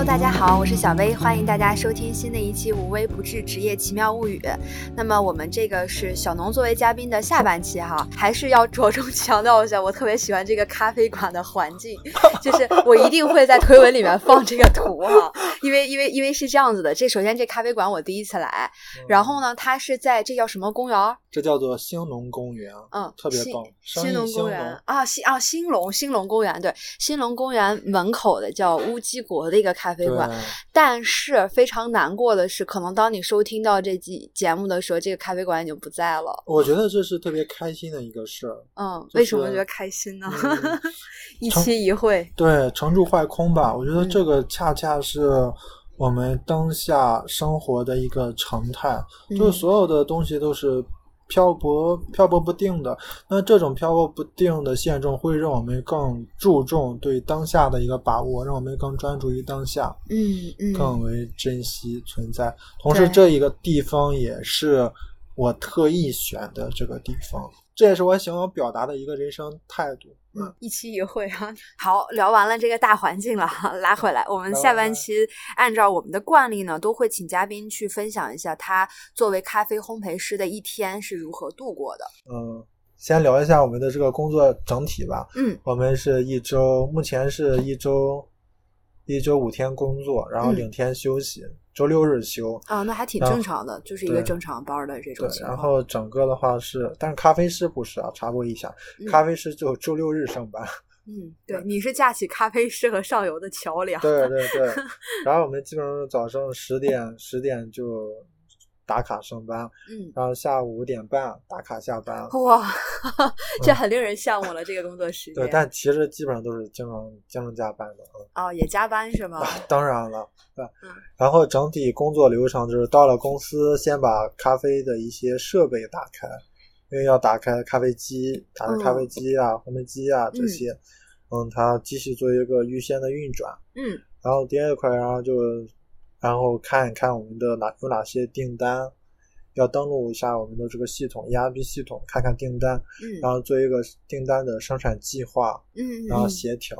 Hello，大家好，我是小薇，欢迎大家收听新的一期《无微不至职业奇妙物语》。那么我们这个是小农作为嘉宾的下半期哈，还是要着重 强调一下，我特别喜欢这个咖啡馆的环境，就是我一定会在推文里面放这个图哈，因为因为因为是这样子的，这首先这咖啡馆我第一次来，然后呢，它是在这叫什么公园？这叫做兴隆公园，嗯，特别棒。兴隆公园啊，兴啊兴隆兴隆公园，对，兴隆公园门口的叫乌鸡国的一个咖啡馆。但是非常难过的是，可能当你收听到这期节目的时候，这个咖啡馆已经不在了。我觉得这是特别开心的一个事儿。嗯，为什么觉得开心呢？一期一会，对，成住坏空吧。我觉得这个恰恰是我们当下生活的一个常态，就是所有的东西都是。漂泊漂泊不定的，那这种漂泊不定的现状会让我们更注重对当下的一个把握，让我们更专注于当下，嗯嗯，更为珍惜存在。同时，这一个地方也是我特意选的这个地方，这也是我想要表达的一个人生态度。嗯，一期一会啊。好，聊完了这个大环境了，拉回来，我们下半期按照我们的惯例呢，都会请嘉宾去分享一下他作为咖啡烘焙师的一天是如何度过的。嗯，先聊一下我们的这个工作整体吧。嗯，我们是一周，目前是一周一周五天工作，然后两天休息。周六日休啊，那还挺正常的，就是一个正常班的这种情况。然后整个的话是，但是咖啡师不是啊，插播一下，咖啡师就周六日上班。嗯，对，你是架起咖啡师和上游的桥梁。对对对，然后我们基本上早上十点十点就。打卡上班，嗯，然后下午五点半打卡下班。哇，这很令人羡慕了，这个工作时间。对，但其实基本上都是经常经常加班的哦，也加班是吗？当然了，对。然后整体工作流程就是到了公司，先把咖啡的一些设备打开，因为要打开咖啡机，打开咖啡机啊、烘焙机啊这些，嗯，它继续做一个预先的运转。嗯。然后第二块，然后就。然后看一看我们的哪有哪些订单，要登录一下我们的这个系统 ERP 系统，看看订单，然后做一个订单的生产计划，嗯，然后协调，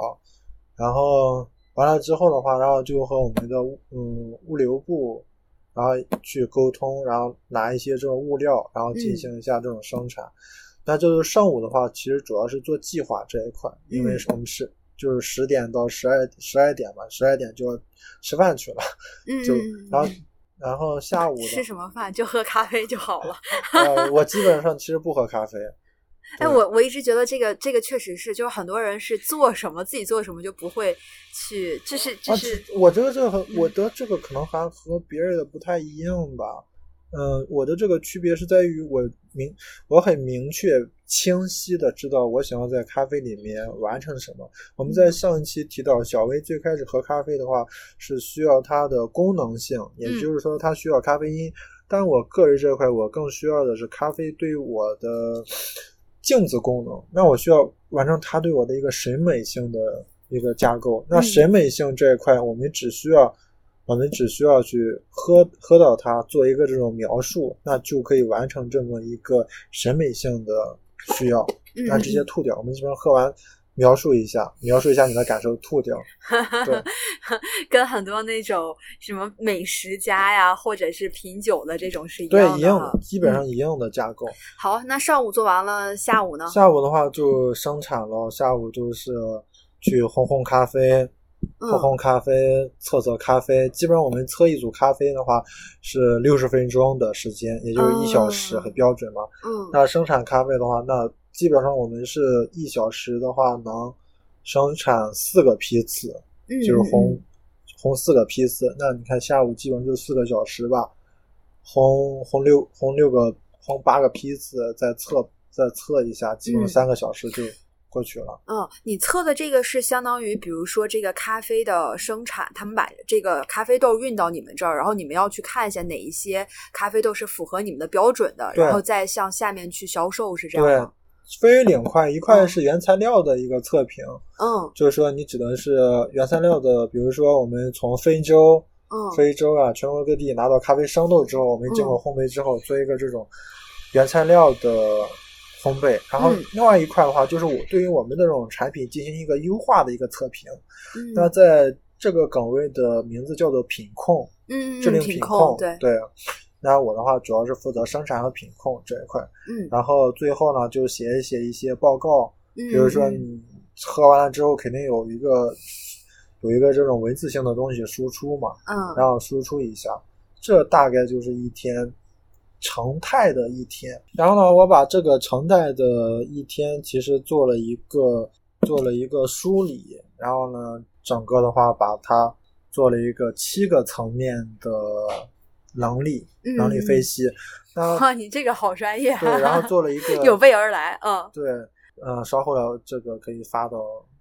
然后完了之后的话，然后就和我们的嗯物流部，然后去沟通，然后拿一些这种物料，然后进行一下这种生产。那就是上午的话，其实主要是做计划这一块，因为我们是。就是十点到十二十二点吧，十二点就要吃饭去了，就然后然后下午吃什么饭就喝咖啡就好了。呃，我基本上其实不喝咖啡。哎，我我一直觉得这个这个确实是，就是很多人是做什么自己做什么就不会去，就是就是我觉得这个我的这个可能还和别人的不太一样吧。嗯，我的这个区别是在于我明我很明确清晰的知道我想要在咖啡里面完成什么。我们在上一期提到，小薇最开始喝咖啡的话是需要它的功能性，也就是说它需要咖啡因。但我个人这块，我更需要的是咖啡对我的镜子功能。那我需要完成它对我的一个审美性的一个架构。那审美性这一块，我们只需要。我们只需要去喝喝到它，做一个这种描述，那就可以完成这么一个审美性的需要。那直接吐掉，我们基本上喝完描述一下，描述一下你的感受，吐掉。对，跟很多那种什么美食家呀，或者是品酒的这种是一样的，对一样的，基本上一样的架构。好，那上午做完了，下午呢？下午的话就生产了，下午就是去烘烘咖啡。泡烘咖啡，测测咖啡，基本上我们测一组咖啡的话是六十分钟的时间，也就是一小时，很标准嘛。嗯。那生产咖啡的话，那基本上我们是一小时的话能生产四个批次，就是烘烘四个批次。那你看下午基本上就四个小时吧，烘烘六烘六个烘八个批次，再测再测一下，基本上三个小时就。过去了。嗯，你测的这个是相当于，比如说这个咖啡的生产，他们把这个咖啡豆运到你们这儿，然后你们要去看一下哪一些咖啡豆是符合你们的标准的，然后再向下面去销售，是这样吗？分为两块，一块是原材料的一个测评，嗯，就是说你指的是原材料的，比如说我们从非洲，嗯，非洲啊，全国各地拿到咖啡生豆之后，我们经过烘焙之后，做一个这种原材料的。烘焙，然后另外一块的话，就是我对于我们的这种产品进行一个优化的一个测评。那在这个岗位的名字叫做品控，嗯，制定品控，对。对。那我的话主要是负责生产和品控这一块，嗯，然后最后呢就写一写一些报告，嗯。比如说你喝完了之后肯定有一个有一个这种文字性的东西输出嘛，嗯，然后输出一下，这大概就是一天常态的一天。然后呢，我把这个常态的一天其实做了一个做了一个梳理，然后呢，整个的话把它做了一个七个层面的能力能力分析。那哇，你这个好专业啊！对，然后做了一个有备而来，嗯，对，呃，稍后呢，这个可以发到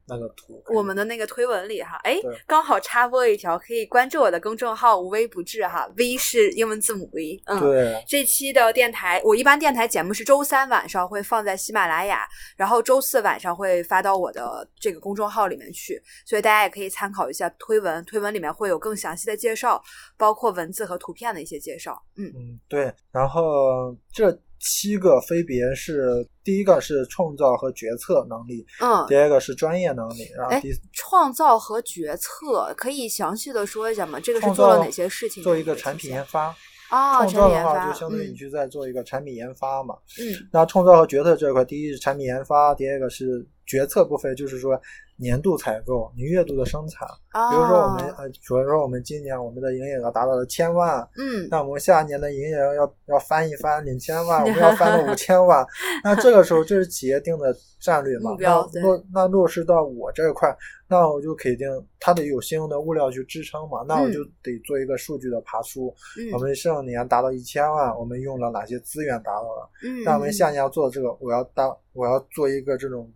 那个图，我们的那个推文里哈，哎，刚好插播一条，可以关注我的公众号“无微不至”哈，V 是英文字母 V，嗯，对这期的电台，我一般电台节目是周三晚上会放在喜马拉雅，然后周四晚上会发到我的这个公众号里面去，所以大家也可以参考一下推文，推文里面会有更详细的介绍，包括文字和图片的一些介绍。嗯嗯，对，然后这七个分别是第一个是创造和决策能力，嗯，第二个是专业能力，然后哎第创造和决策可以详细的说一下吗？这个是做了哪些事情？做一个产品研发。啊，创造的产品研发，话，就相当于你嗯去在做一个产品研发嘛。嗯那创造和决策这块，第一是产品研发，第二个是决策部分，就是说年度采购、你月度的生产。啊，比如说我们呃，比如说我们今年我们的营业额达到了千万，嗯那我们下一年的营业额要要翻一翻，两千万，我们要翻到五千万。那这个时候，这是企业定的战略嘛？那落那落实到我这一块，那我就肯定它得有相应的物料去支撑嘛。那我就得做一个数据的爬梳。嗯我们上年达到一千万，我们用了哪些资源达到了？嗯，那我们下年要做这个，我要当我要做一个这种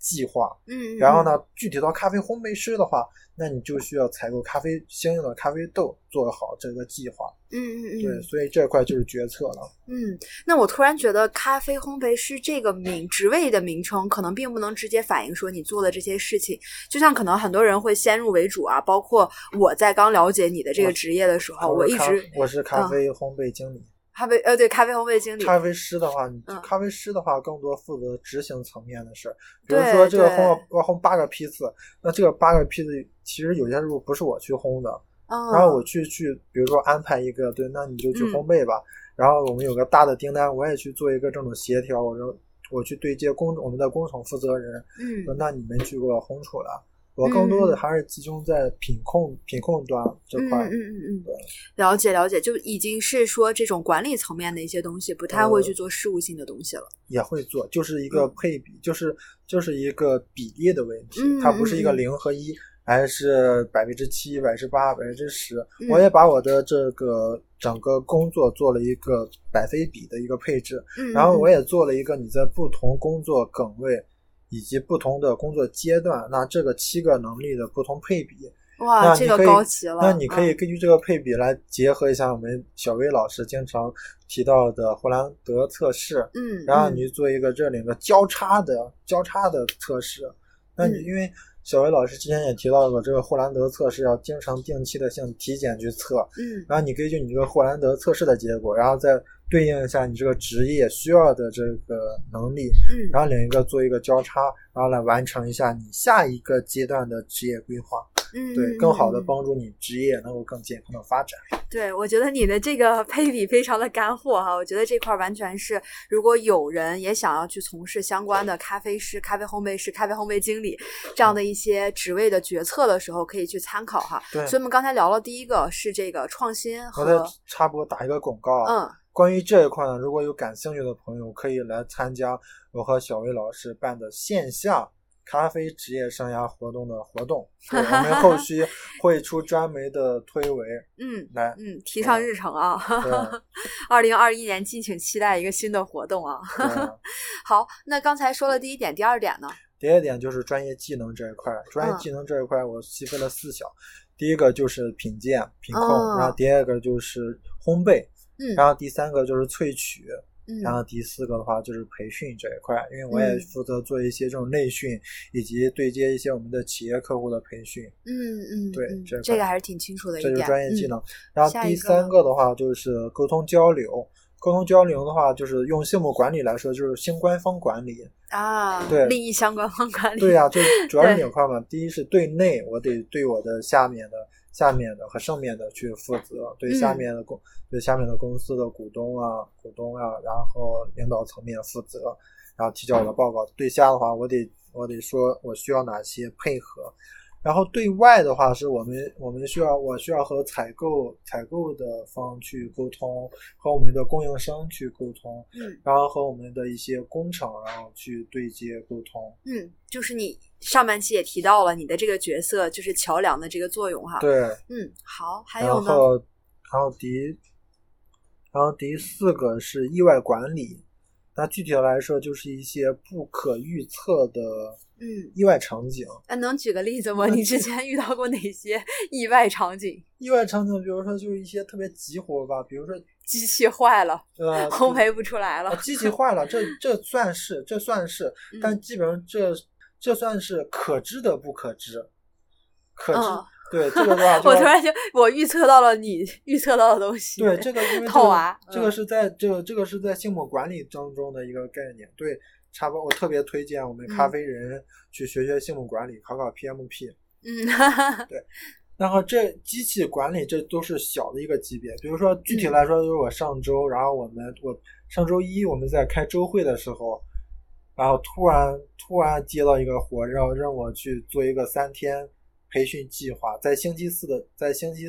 计划。嗯，嗯，然后呢，具体到咖啡烘焙师的话，那你就需要采购咖啡相应的咖啡豆，做好这个计划。嗯嗯嗯，对，所以这块就是决策了。嗯，那我突然觉得咖啡烘焙师这个名职位的名称，可能并不能直接反映说你做的这些事情。就像可能很多人会先入为主啊，包括我在刚了解你的这个职业的时候，我一直我是咖嗯啡烘焙经理。咖啡呃对咖啡烘焙经理，咖啡师的话，咖啡师的话更多负责执行层面的事儿，比如说这个对。烘要烘八个批次，那这个八个批次其实有些时候不是我去烘的，嗯，然后我去去，比如说安排一个，对，那你就去嗯。烘焙吧。然后我们有个大的订单，我也去做一个这种协调，我说我去对接工我们的工厂负责人，说嗯那你们去给我烘出来。我更多的还是集中在品控品控端这块。嗯嗯嗯嗯对，了解了解，就已经是说这种管理层面的一些东西，不太会去做事务性的东西了。也会做，就是一个嗯配比，就是就是一个比例的问题，嗯它不是一个零和一，还是百分之七、百分之八、百分之十。嗯我也把我的这个整个工作做了一个百分比的一个配置，嗯，然后我也也做了一个你在不同工作岗位以及不同的工作阶段，那这个七个能力的不同配比。哇，这个高级了。那你可以嗯根据这个配比来结合一下我们小薇老师经常提到的霍兰德测试，嗯，然后嗯你做一个这两个交叉的交叉的测试。那你嗯因为小薇老师之前也提到过，这个霍兰德测试要经常定期的向体检去测，嗯然后你根据你这个霍兰德测试的结果，然后再对应一下你这个职业需要的这个能力，嗯，然后两一个做一个交叉，然后来完成一下你下一个阶段的职业规划，嗯对，嗯更好的嗯帮助你职业能够更健康的发展。对，我觉得你的这个配比非常的干货哈，我觉得这块儿完全是，如果有人也想要去从事相关的咖啡师、咖啡烘焙师、咖啡烘焙经理这样的一些职位的决策的时候，可以去参考哈。对所以我们刚才聊了第一个是这个创新和插播打一个广告啊，嗯关于这一块呢，如果有感兴趣的朋友，可以来参加我和小薇老师办的线下咖啡职业生涯活动的活动。对我们后续会出专门的推文 嗯来。嗯提上日程啊对。二零二一年敬请期待一个新的活动啊。对 好，那刚才说了第一点，第二点呢？第二点就是专业技能这一块，专业嗯技能这一块我细分了四项，第一个就是品鉴、品控，哦然后第二个就是烘焙，嗯然后第三个就是萃取，嗯然后第四个的话就是培训这一块，因为我也嗯负责做一些这种内训，以及对接一些我们的企业客户的培训，嗯嗯，对嗯这块这个还是挺清楚的一点。这就是专业技嗯能。然后第三个的话就是沟通交流沟通交流的话，就是用项目管理来说，就是新官方管理。啊，对利益相关方管理。对呀、就主要是对两块嘛。第一是对内，我得对我的下面的、下面的和上面的去负责，对下嗯面的公、对下面的公司的股东啊、股东啊，然后领导层面负责，然后提交我的报告。对下的话，我得我得说我需要哪些配合。然后对外的话，是我们我们需要我需要和采购采购的方去沟通，和我们的供应商去沟通，嗯然后和我们的一些工厂，然后去对接沟通。嗯，就是你上半期也提到了你的这个角色就是桥梁的这个作用哈。，对，嗯，好，还有呢？后然后第然后第四个是意外管理，那具体的来说就是一些不可预测的嗯，意外场景。那能举个例子吗？你之前遇到过哪些意外场景？意外场景，比如说就是一些特别急活吧，比如说机器坏了，呃，烘焙不出来了啊，。机器坏了，这这算是这算是，但嗯基本上这这算是可知的不可知，可知、嗯对这个的话 我突然就我预测到了你预测到的东西。对，这个因为这个套娃这个嗯是在这个这个是在项目管理当中的一个概念。对，茶包我特别推荐我们咖嗯啡人去学学项目管理，考考 PMP。嗯，对然后这机器管理这都是小的一个级别，比如说具体嗯来说，就是我上周，然后我们我上周一我们在开周会的时候，然后突然突然接到一个活，让让我去做一个三天培训计划，在星期四的在星期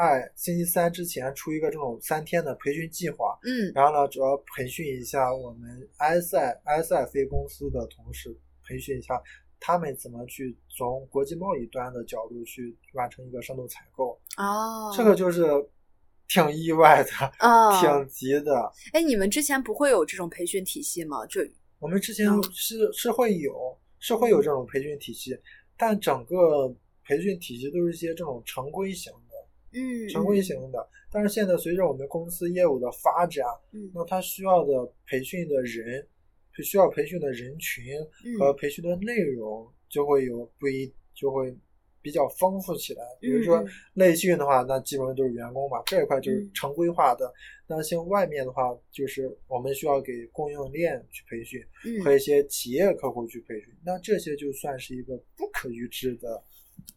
二、星期三之前出一个这种三天的培训计划，嗯然后呢，主要培训一下我们 ISI ISI 公司的同事，培训一下他们怎么去从国际贸易端的角度去完成一个深度采购。哦，这个就是挺意外的，啊，挺急的。哎，你们之前不会有这种培训体系吗？就我们之前嗯是是会有是会有这种培训体系，但整个培训体系都是一些这种常规型的，嗯常规型的。但是现在随着我们公司业务的发展，嗯那它需要的培训的人，需要培训的人群和嗯培训的内容就会有不一，就会比较丰富起来。比如说内训的话，那基本上都是员工嘛，这一块就是嗯常规化的。那像外面的话，就是我们需要给供应链去培训，嗯和一些企业客户去培训。那这些就算是一个不可预知的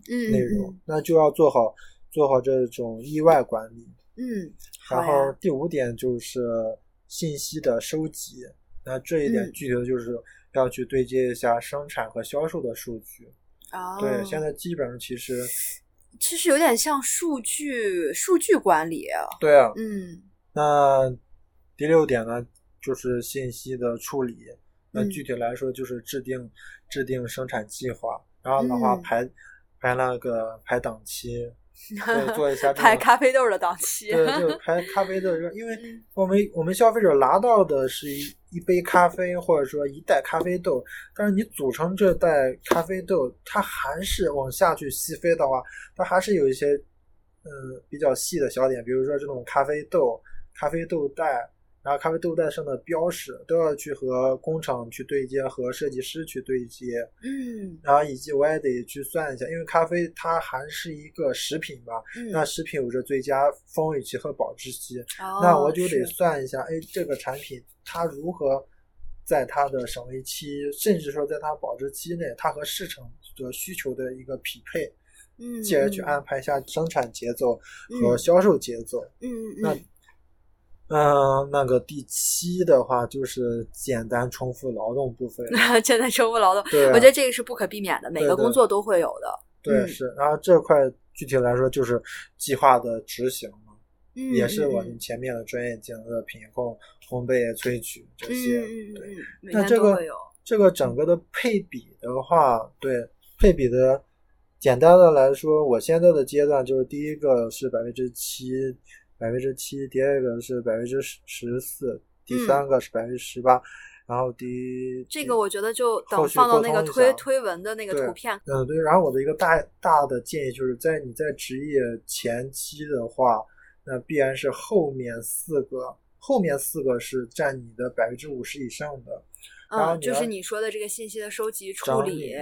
嗯内容，那就要做好做好这种意外管理。嗯，然后第五点就是信息的收集，那这一点嗯具体的就是要去对接一下生产和销售的数据。哦，对，现在基本上其实 其实有点像数据数据管理，对啊。嗯那第六点呢，就是信息的处理。那嗯具体来说，就是制定制定生产计划，然后的话嗯排排那个排档期，对，做一下这排咖啡豆的档期，对，就是排咖啡豆，因为嗯我们我们消费者拿到的是一一杯咖啡，或者说一袋咖啡豆，但是你组成这袋咖啡豆，它还是往下去细分的话，它还是有一些嗯比较细的小点，比如说这种咖啡豆、咖啡豆袋，然后咖啡豆袋上的标识都要去和工厂去对接，和设计师去对接。嗯然后以及我也得去算一下，因为咖啡它还是一个食品嘛，嗯，那食品有着最佳风味期和保质期，哦那我就得算一下，哎，这个产品它如何在它的赏味期，甚至说在它保质期内，它和市场的需求的一个匹配，嗯，进而去嗯安排一下生产节奏和嗯销售节奏。嗯那嗯嗯，那个第七的话就是简单重复劳动部分，嗯，现在生活劳动，对啊我觉得这个是不可避免的，每个工作都会有的。对嗯是，然后这块具体来说就是计划的执行嘛。嗯，也是我嗯们前面的专业技能的品控、烘焙、萃取这嗯些。对，那这个。这个整个的配比的话，对配比的，简单的来说，我现在的阶段就是第一个是百分之七，百分之七，第二个是百分之十十四，第嗯三个是百分之十八，然后第这个我觉得就等放到那个推推文的那个图片，嗯，对。然后我的一个大大的建议就是在你在职业前期的话，那必然是后面四个，后面四个是占你的百分之五十以上的。然后嗯，就是你说的这个信息的收集处理，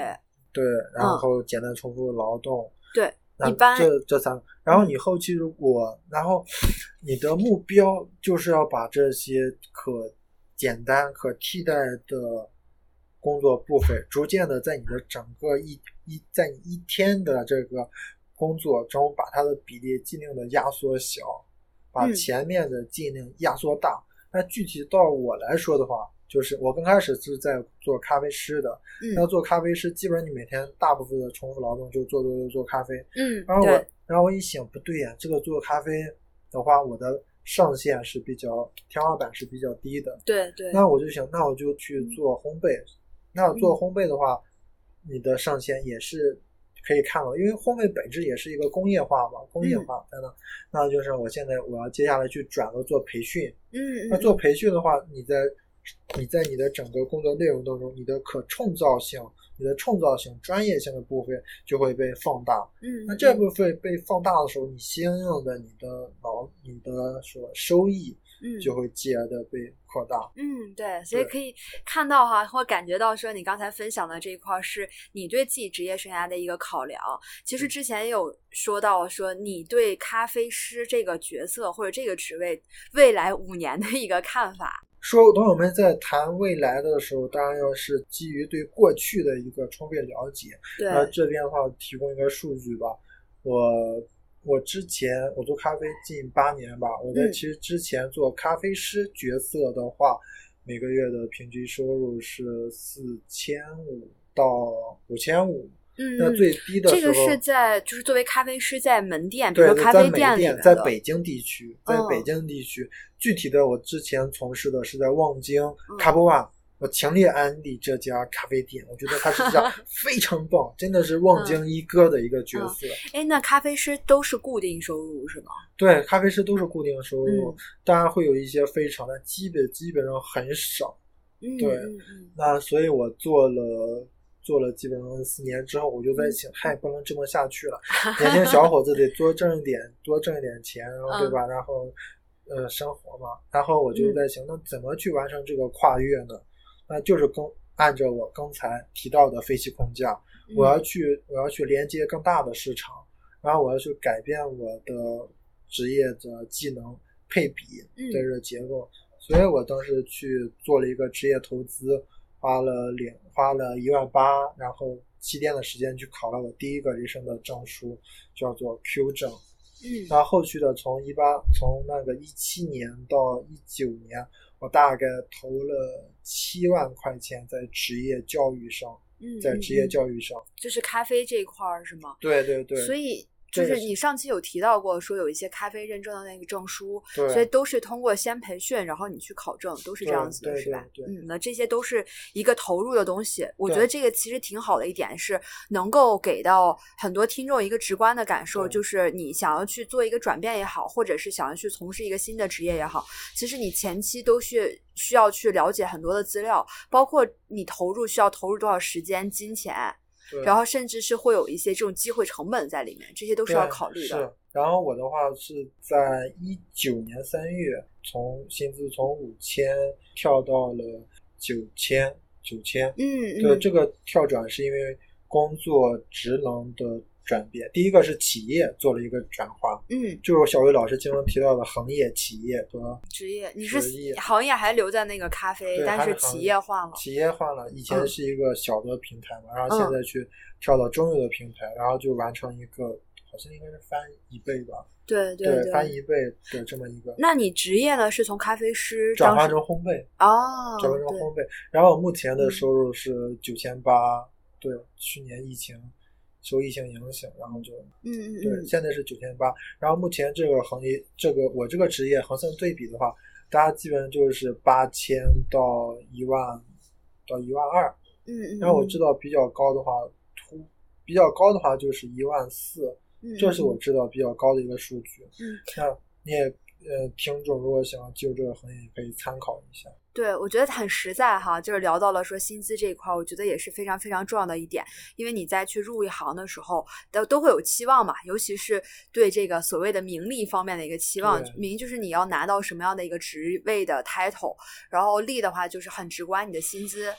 对，然嗯后简单重复劳动。对。那一般这这三个，然后你后期如果，然后你的目标就是要把这些可简单、可替代的工作部分，逐渐的在你的整个一一在你一天的这个工作中，把它的比例尽量的压缩小，把嗯前面的尽量压缩大。那具体到我来说的话，就是我刚开始是在做咖啡师的，那嗯做咖啡师，基本上你每天大部分的重复劳动就做做做做咖啡。嗯，然后我，，然后我一想，不对呀、这个做咖啡的话，我的上限是比较天花板是比较低的。对对，那我就想，那我就去做烘焙。那做烘焙的话，你的上限也是可以看到，因为烘焙本质也是一个工业化嘛，工业嗯化在那。那就是我现在我要接下来去转到做培训。嗯嗯，那做培训的话，你在你在你的整个工作内容当中，你的可创造性、你的创造性、专业性的部分就会被放大。嗯，那这嗯部分被放大的时候，你相应的你的劳、你的说收益嗯就会继而的被扩大。嗯，对，所以可以看到哈，或感觉到说，你刚才分享的这一块儿是你对自己职业生涯的一个考量。其实嗯之前也有说到说，你对咖啡师这个角色或者这个职位未来五年的一个看法。说，同学们在谈未来的时候，当然要是基于对过去的一个充分了解。对，那这边的话，提供一个数据吧。我我之前我做咖啡近八年吧，我在嗯其实之前做咖啡师角色的话，每个月的平均收入是四千五到五千五。嗯，那最低的时候，这个是在就是作为咖啡师在门店，比如，说咖啡在美店，在北京地区，在嗯北京地区，具体的我之前从事的是在望京嗯 c a p One，我强烈安利这家咖啡店，我觉得它是一家 非常棒，真的是望京一哥的一个角色。哎，那咖啡师都是固定收入是吗？对，咖啡师都是固定收入嗯，当然会有一些非常，的基本基本上很少。嗯，对那所以我做了。做了基本上四年之后，我就在嗯想，嗨，不能这么下去了。年轻小伙子得多挣一点，多挣一点钱，然后对吧？然后，呃，生活嘛。然后我就在想，那怎么去完成这个跨越呢？那就是跟按照我刚才提到的分析框架，嗯我要去，我要去连接更大的市场，然后我要去改变我的职业的技能配比嗯的这个结构。所以我当时去做了一个职业投资，花了两花了一万八，然后七天的时间去考了我第一个人生的证书，叫做 Q 证。嗯那后续的从一八从那个一七年到一九年，我大概投了七万块钱在职业教育上，嗯，在职业嗯教育上。就是咖啡这一块儿是吗？对对对，所以就是你上期有提到过，说有一些咖啡认证的那个证书，所以都是通过先培训，然后你去考证，都是这样子的，是吧？对对嗯，那这些都是一个投入的东西。我觉得这个其实挺好的一点是，能够给到很多听众一个直观的感受，就是你想要去做一个转变也好，或者是想要去从事一个新的职业也好，其实你前期都是需要去了解很多的资料，包括你投入需要投入多少时间、金钱。对然后甚至是会有一些这种机会成本在里面，这些都是要考虑的。是，然后我的话是在一九年三月，从薪资从五千跳到了九千，九千。嗯对，嗯，这个跳转是因为工作职能的转变。第一个是企业做了一个转化，嗯，就是小魏老师经常提到的行业、企业和职业，你是行业还留在那个咖啡，但是企业业换了。企业换了，以前嗯是一个小的平台嘛，然后现在去跳到中游的平台，然后就完成一个好像应该是翻一倍吧，对对翻一倍的这么一个那你职业呢？是从咖啡师转化成烘焙，哦，转化成烘焙。然后目前的嗯收入是九千八，对，去年疫情受疫情影响，然后就嗯嗯对，嗯，现在是九千八。然后目前这个行业，这个我这个职业横向对比的话，大家基本上就是八千到一万到一万二。嗯嗯，然后我知道比较高的话，突比较高的话就是一万四，嗯，这是我知道比较高的一个数据。嗯，那你也呃，听众如果想要进入这个行业，也可以参考一下。对，我觉得很实在哈，就是聊到了说薪资这一块儿，我觉得也是非常非常重要的一点，因为你在去入一行的时候，都都会有期望嘛，尤其是对这个所谓的名利方面的一个期望，名就是你要拿到什么样的一个职位的 title，然后利的话就是很直观你的薪资，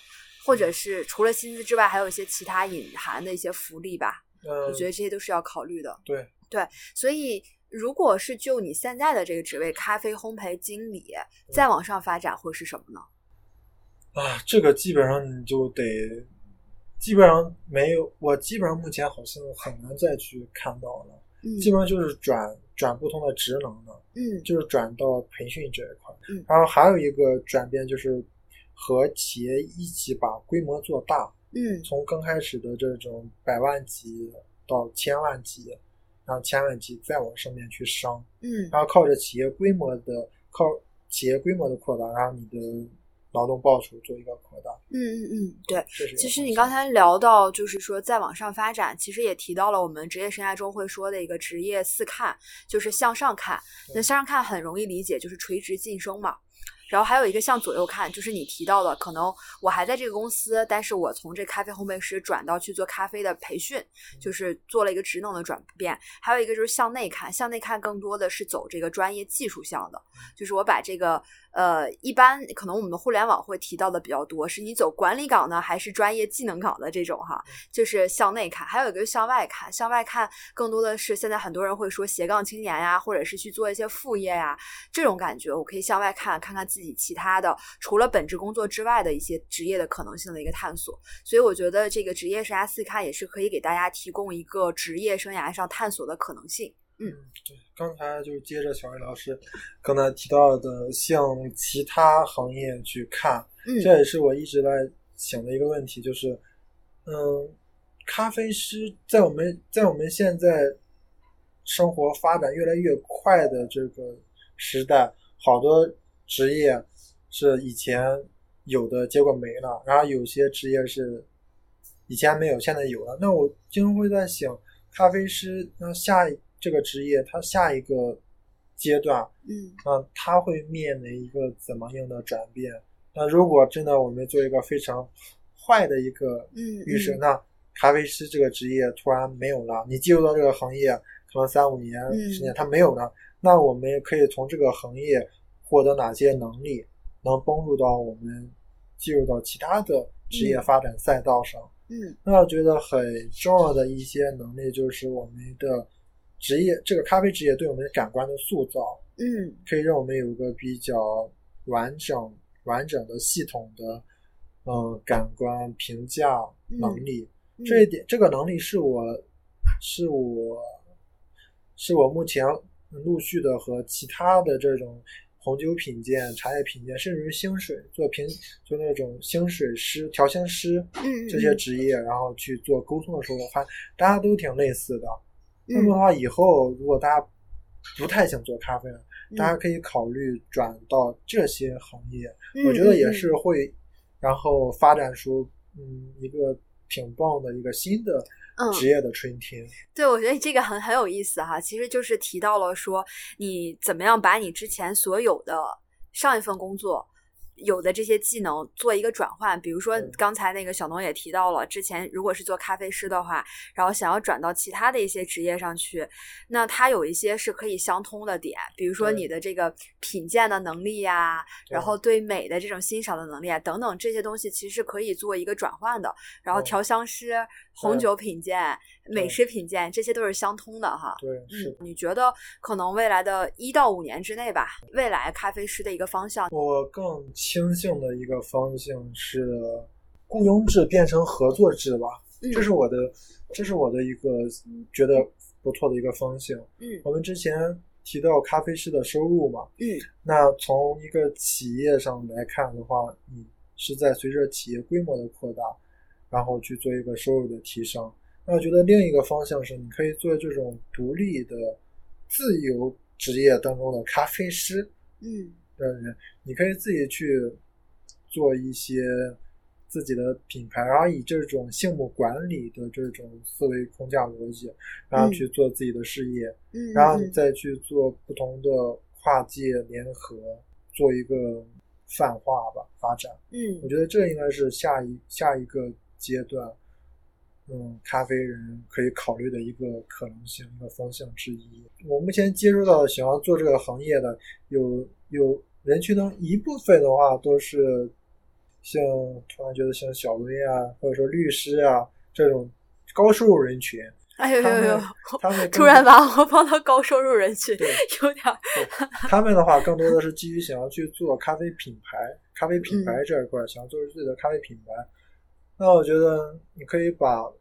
或者是除了薪资之外，还有一些其他隐含的一些福利吧。嗯，我觉得这些都是要考虑的。对对，所以如果是就你现在的这个职位，咖啡烘焙经理，再往上发展会是什么呢？啊，这个基本上你就得，基本上没有，我基本上目前好像很难再去看到了，嗯基本上就是转转不同的职能了，嗯就是转到培训这一块。嗯然后还有一个转变就是和企业一起把规模做大，嗯从刚开始的这种百万级到千万级，然后千万级再往上面去升，嗯然后靠着企业规模的靠企业规模的扩大，然后你的劳动报酬做一个扩大。嗯嗯嗯，对。其实你刚才聊到，就是说再往上发展，其实也提到了我们职业生涯中会说的一个职业四看，就是向上看。那向上看很容易理解，就是垂直晋升嘛。然后还有一个向左右看，就是你提到的，可能我还在这个公司，但是我从这咖啡烘焙师转到去做咖啡的培训，就是做了一个职能的转变。还有一个就是向内看，向内看更多的是走这个专业技术向的，就是我把这个呃，一般可能我们的互联网会提到的比较多，是你走管理岗呢，还是专业技能岗的这种哈，就是向内看。还有一个是向外看，向外看更多的是现在很多人会说斜杠青年呀，或者是去做一些副业呀，这种感觉，我可以向外看，看看自己其他的除了本职工作之外的一些职业的可能性的一个探索。所以我觉得这个职业生涯四看也是可以给大家提供一个职业生涯上探索的可能性。嗯嗯，对，刚才就是接着小魏老师刚才提到的，向其他行业去看，嗯这也是我一直在想的一个问题，就是，嗯，咖啡师在我们在我们现在生活发展越来越快的这个时代，好多职业是以前有的，结果没了，然后有些职业是以前没有，现在有了。那我经常会在想，咖啡师那下一这个职业，它下一个阶段，嗯。那他会面临一个怎么样的转变？那如果真的我们做一个非常坏的一个嗯预设，嗯那咖啡师这个职业突然没有了，你进入到这个行业，可能三五年、嗯。十年它没有了，那我们也可以从这个行业获得哪些能力，能帮助到我们进入到其他的职业嗯。发展赛道上？嗯。那我觉得很重要的一些能力就是我们的职业，这个咖啡职业对我们的感官的塑造，嗯可以让我们有一个比较完整、完整的系统的，嗯、感官评价能力。嗯这一点，这个能力是我，是我，是我目前陆续的和其他的这种红酒品鉴、茶叶品鉴，甚至于星水做评，做那种星水师、调香师嗯这些职业，然后去做沟通的时候，我发现大家都挺类似的。嗯那么的话，以后如果大家不太想做咖啡了，嗯大家可以考虑转到这些行业，嗯我觉得也嗯是会，然后发展出嗯一个挺棒的一个新的嗯职业的春天。对，我觉得这个很很有意思哈，其实就是提到了说你怎么样把你之前所有的上一份工作。有的这些技能做一个转换，比如说嗯。刚才那个小农也提到了，之前如果是做咖啡师的话，然后想要转到其他的一些职业上去，那它有一些是可以相通的点，比如说你的这个品鉴的能力呀、对然后对。美的这种欣赏的能力啊，等等这些东西，其实是可以做一个转换的。然后嗯调香师、红酒品鉴、美食品鉴，这些都是相通的哈。对，是嗯，你觉得可能未来的一到五年之内吧，未来咖啡师的一个方向，我更倾向的一个方向是雇佣制变成合作制吧，嗯这是我的，这是我的一个觉得不错的一个方向。嗯我们之前提到咖啡师的收入嘛，嗯那从一个企业上来看的话，你是在随着企业规模的扩大，然后去做一个收入的提升。那我觉得另一个方向是，你可以做这种独立的自由职业当中的咖啡师嗯的人，你可以自己去做一些自己的品牌，然后以这种项目管理的这种思维框架逻辑，然后去做自己的事业。嗯，然后再去做不同的跨界联合，做一个泛化吧发展。嗯我觉得这应该是下一下一个阶段，嗯，咖啡人可以考虑的一个可能性、一个方向之一。我目前接触到的想要做这个行业的，有有人群中一部分的话，都是像突然觉得像小薇啊，或者说律师啊这种高收入人群。哎呦呦呦！他们突然把我放到高收入人群，有点。他们的话更多的是基于想要去做咖啡品牌，咖啡品牌这一块，想要做自己的咖啡品牌。那我觉得你可以把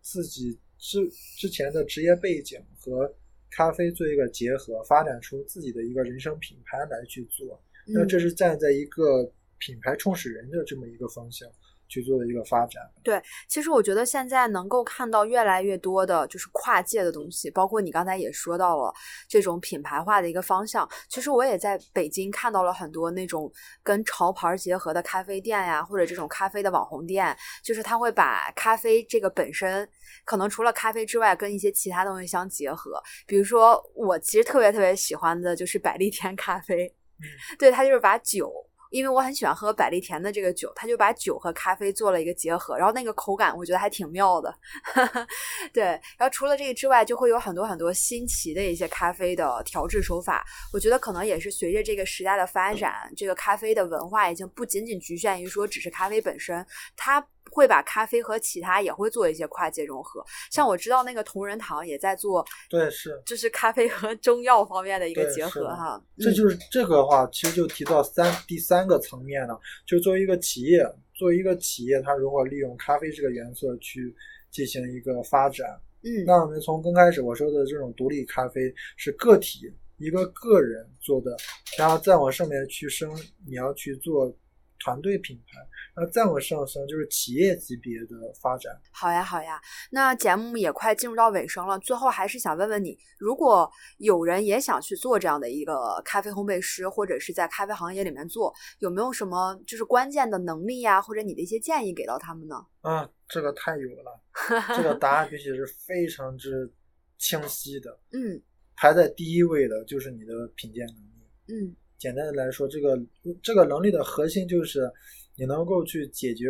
自己之之前的职业背景和咖啡做一个结合，发展出自己的一个人生品牌来去做。那这是站在一个品牌创始人的这么一个方向。去做的一个发展。对，其实我觉得现在能够看到越来越多的，就是跨界的东西，包括你刚才也说到了这种品牌化的一个方向。其实我也在北京看到了很多那种跟潮牌结合的咖啡店呀，或者这种咖啡的网红店，就是他会把咖啡这个本身，可能除了咖啡之外，跟一些其他东西相结合。比如说，我其实特别特别喜欢的就是百利甜咖啡，对，它就是把酒。因为我很喜欢喝百利甜的这个酒，他就把酒和咖啡做了一个结合，然后那个口感我觉得还挺妙的。对，然后除了这个之外，就会有很多很多新奇的一些咖啡的调制手法。我觉得可能也是随着这个时代的发展，这个咖啡的文化已经不仅仅局限于说只是咖啡本身，它。会把咖啡和其他也会做一些跨界融合，像我知道那个同仁堂也在做，对，是，就是咖啡和中药方面的一个结合哈。这就是这个的话，其实就提到三第三个层面了，就作为一个企业，作为一个企业，它如何利用咖啡这个元素去进行一个发展。嗯，那我们从刚开始我说的这种独立咖啡是个体一个个人做的，然后再往上面去升，你要去做。团队品牌，然后再往上升就是企业级别的发展。好呀，好呀，那节目也快进入到尾声了，最后还是想问问你，如果有人也想去做这样的一个咖啡烘焙师，或者是在咖啡行业里面做，有没有什么就是关键的能力呀，或者你的一些建议给到他们呢？啊，这个太有了，这个答案必须是非常之清晰的。嗯，排在第一位的就是你的品鉴能力。嗯。简单的来说，这个这个能力的核心就是你能够去解决、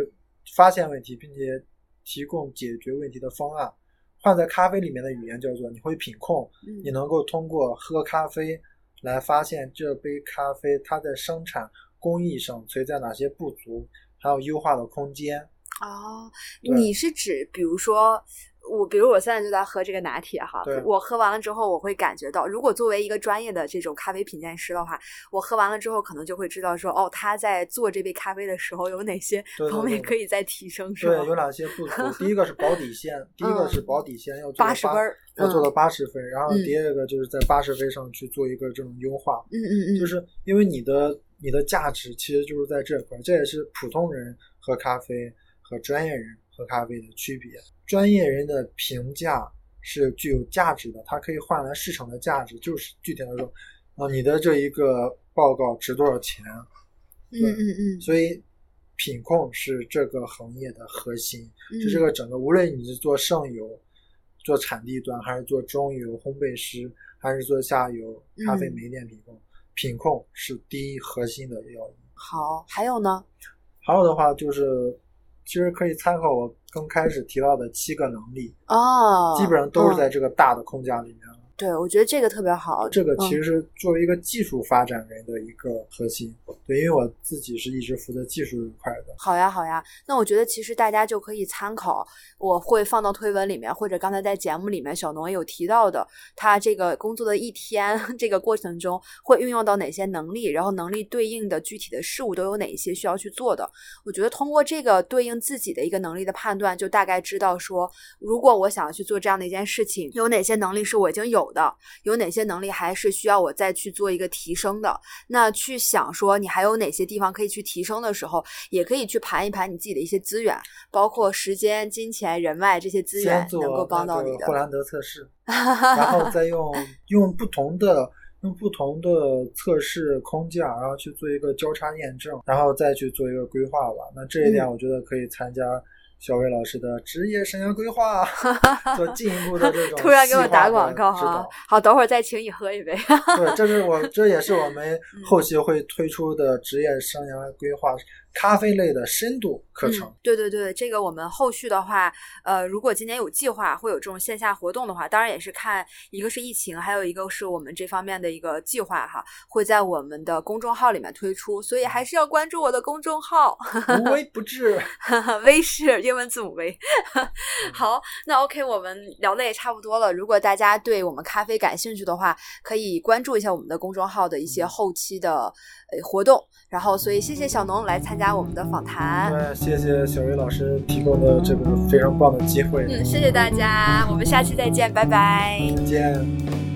发现问题，并且提供解决问题的方案。换在咖啡里面的语言叫做你会品控，你能够通过喝咖啡来发现这杯咖啡它在生产工艺上存在哪些不足，还有优化的空间。哦，你是指比如说？我比如我现在就在喝这个拿铁哈，我喝完了之后，我会感觉到，如果作为一个专业的这种咖啡品鉴师的话，我喝完了之后，可能就会知道说，哦，他在做这杯咖啡的时候有哪些方面可以再提升，是吧？对，有哪些不足？第一个是保底线，第一个是保底线要八十分，要做到八十分，然后第二个就是在八十分上去做一个这种优化，嗯嗯嗯，就是因为你的你的价值其实就是在这块，这也是普通人喝咖啡和专业人喝咖啡的区别。专业人的评价是具有价值的，它可以换来市场的价值。就是具体来说，啊，你的这一个报告值多少钱？嗯嗯嗯。所以品控是这个行业的核心，是这个整个，无论你是做上游、做产地端，还是做中游烘焙师，还是做下游咖啡门店品控，品控是第一核心的要义。好，还有呢？还有的话就是，其实可以参考我。刚开始提到的七个能力哦，基本上都是在这个大的框架里面。对，我觉得这个特别好。这个其实是作为一个技术发展人的一个核心。对，因为我自己是一直负责技术这块的。好呀，好呀。那我觉得其实大家就可以参考，我会放到推文里面，或者刚才在节目里面小农有提到的，他这个工作的一天 这个过程中会运用到哪些能力，然后能力对应的具体的事物都有哪些需要去做的。我觉得通过这个对应自己的一个能力的判断，就大概知道说，如果我想要去做这样的一件事情，有哪些能力是我已经有。的有哪些能力还是需要我再去做一个提升的？那去想说你还有哪些地方可以去提升的时候，也可以去盘一盘你自己的一些资源，包括时间、金钱、人脉这些资源，能够帮到你的。霍兰德测试，然后再用用不同的用不同的测试框架，然后去做一个交叉验证，然后再去做一个规划吧。那这一点我觉得可以参加。小魏老师的职业生涯规划，做进一步的这种突然给我打广告啊！好，等会儿再请你喝一杯。对，这是我这也是我们 后期会推出的职业生涯规划。咖啡类的深度课程，对对对，这个我们后续的话，呃，如果今年有计划会有这种线下活动的话，当然也是看一个是疫情，还有一个是我们这方面的一个计划哈，会在我们的公众号里面推出，所以还是要关注我的公众号，无微不至，微是英文字母 V。好，那 OK，我们聊的也差不多了。如果大家对我们咖啡感兴趣的话，可以关注一下我们的公众号的一些后期的呃活动。然后，所以谢谢小农来参加我们的访谈。对，谢谢小薇老师提供的这个非常棒的机会。嗯，谢谢大家，我们下期再见，拜拜。再见。